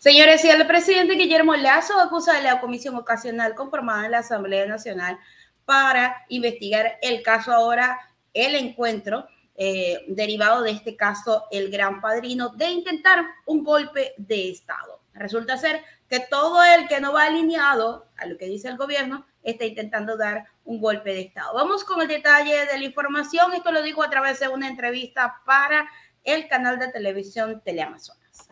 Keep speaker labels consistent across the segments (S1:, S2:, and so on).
S1: Señores, y el presidente Guillermo Lazo acusa a la comisión ocasional conformada en la Asamblea Nacional para investigar el caso ahora, el encuentro eh, derivado de este caso, el gran padrino, de intentar un golpe de Estado. Resulta ser que todo el que no va alineado a lo que dice el gobierno está intentando dar un golpe de Estado. Vamos con el detalle de la información. Esto lo digo a través de una entrevista para el canal de televisión Teleamazonas.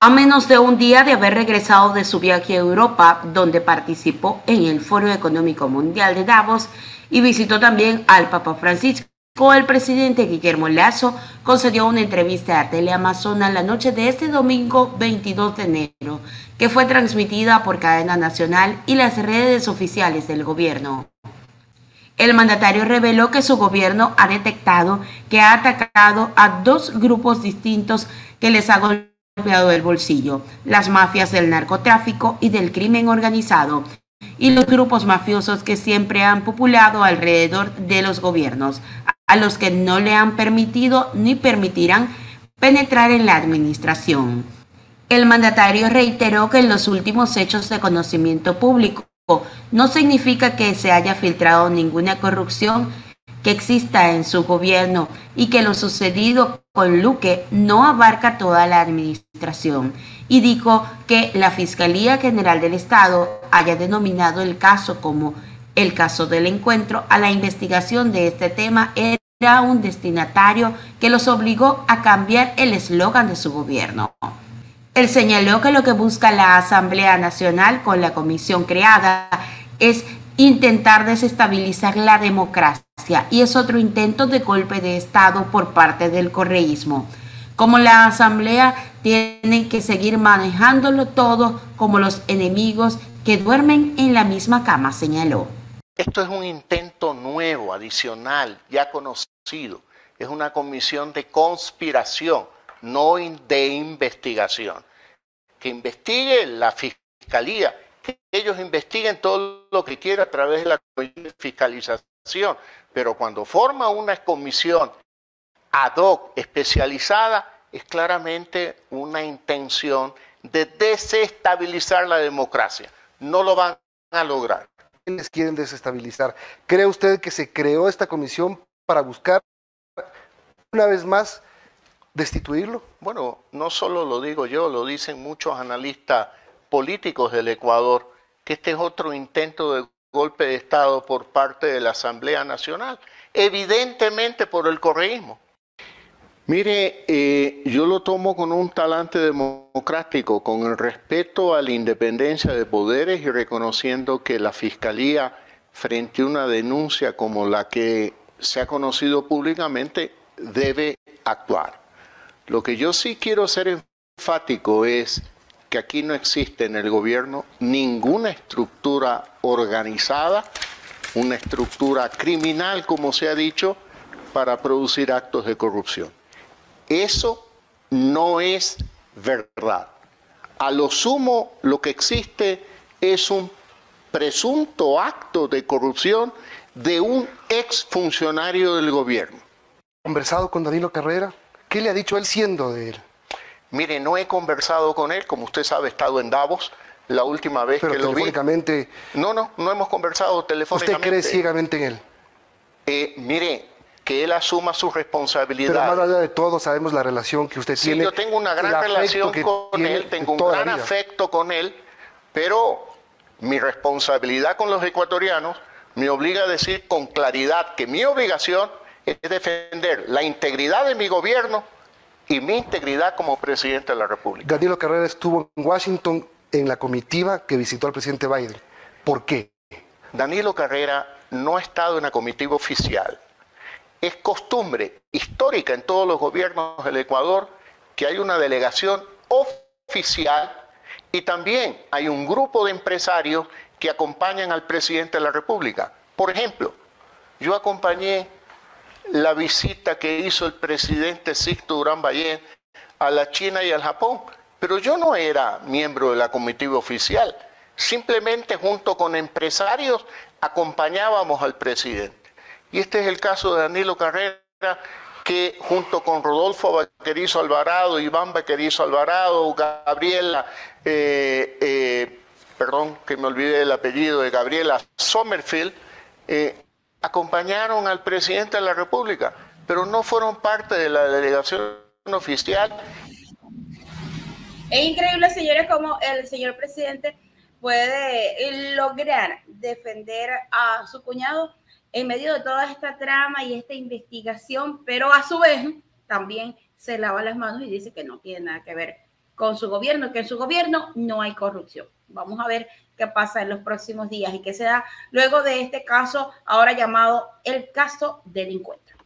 S2: A menos de un día de haber regresado de su viaje a Europa, donde participó en el Foro Económico Mundial de Davos y visitó también al Papa Francisco, el presidente Guillermo Lazo concedió una entrevista a Teleamazona la noche de este domingo 22 de enero, que fue transmitida por cadena nacional y las redes oficiales del gobierno. El mandatario reveló que su gobierno ha detectado que ha atacado a dos grupos distintos que les ha golpeado el bolsillo, las mafias del narcotráfico y del crimen organizado, y los grupos mafiosos que siempre han populado alrededor de los gobiernos, a los que no le han permitido ni permitirán penetrar en la administración. El mandatario reiteró que en los últimos hechos de conocimiento público no significa que se haya filtrado ninguna corrupción que exista en su gobierno y que lo sucedido con Luque no abarca toda la administración. Y dijo que la Fiscalía General del Estado haya denominado el caso como el caso del encuentro a la investigación de este tema era un destinatario que los obligó a cambiar el eslogan de su gobierno. Él señaló que lo que busca la Asamblea Nacional con la comisión creada es intentar desestabilizar la democracia y es otro intento de golpe de Estado por parte del correísmo. Como la Asamblea tiene que seguir manejándolo todo como los enemigos que duermen en la misma cama, señaló.
S3: Esto es un intento nuevo, adicional, ya conocido. Es una comisión de conspiración, no de investigación. Que investigue la fiscalía, que ellos investiguen todo lo que quieran a través de la fiscalización. Pero cuando forma una comisión ad hoc especializada, es claramente una intención de desestabilizar la democracia. No lo van a lograr
S4: les quieren desestabilizar. ¿Cree usted que se creó esta comisión para buscar una vez más destituirlo?
S3: Bueno, no solo lo digo yo, lo dicen muchos analistas políticos del Ecuador, que este es otro intento de golpe de Estado por parte de la Asamblea Nacional, evidentemente por el correísmo. Mire, eh, yo lo tomo con un talante democrático, con el respeto a la independencia de poderes y reconociendo que la Fiscalía, frente a una denuncia como la que se ha conocido públicamente, debe actuar. Lo que yo sí quiero ser enfático es que aquí no existe en el gobierno ninguna estructura organizada, una estructura criminal, como se ha dicho, para producir actos de corrupción. Eso no es verdad. A lo sumo, lo que existe es un presunto acto de corrupción de un exfuncionario del gobierno.
S4: ¿Conversado con Danilo Carrera? ¿Qué le ha dicho él siendo de él?
S3: Mire, no he conversado con él, como usted sabe, he estado en Davos la última vez que lo vi.
S4: No,
S3: no, no hemos conversado telefónicamente.
S4: ¿Usted cree ciegamente en él?
S3: Eh, mire, que él asuma su responsabilidad.
S4: Pero más allá de todo, sabemos la relación que usted
S3: sí,
S4: tiene.
S3: Yo tengo una gran relación con él, tengo un gran afecto con él, pero mi responsabilidad con los ecuatorianos me obliga a decir con claridad que mi obligación es defender la integridad de mi gobierno y mi integridad como presidente de la República.
S4: Danilo Carrera estuvo en Washington en la comitiva que visitó al presidente Biden. ¿Por qué?
S3: Danilo Carrera no ha estado en la comitiva oficial es costumbre histórica en todos los gobiernos del Ecuador que hay una delegación oficial y también hay un grupo de empresarios que acompañan al presidente de la República. Por ejemplo, yo acompañé la visita que hizo el presidente Sixto Durán Ballén a la China y al Japón, pero yo no era miembro de la comitiva oficial, simplemente junto con empresarios acompañábamos al presidente. Y este es el caso de Danilo Carrera, que junto con Rodolfo Vaquerizo Alvarado, Iván Vaquerizo Alvarado, Gabriela, eh, eh, perdón que me olvidé el apellido de Gabriela Sommerfield, eh, acompañaron al presidente de la República, pero no fueron parte de la delegación oficial.
S1: Es increíble, señores, como el señor presidente puede lograr defender a su cuñado en medio de toda esta trama y esta investigación, pero a su vez también se lava las manos y dice que no tiene nada que ver con su gobierno, que en su gobierno no hay corrupción. Vamos a ver qué pasa en los próximos días y qué se da luego de este caso ahora llamado el caso del encuentro.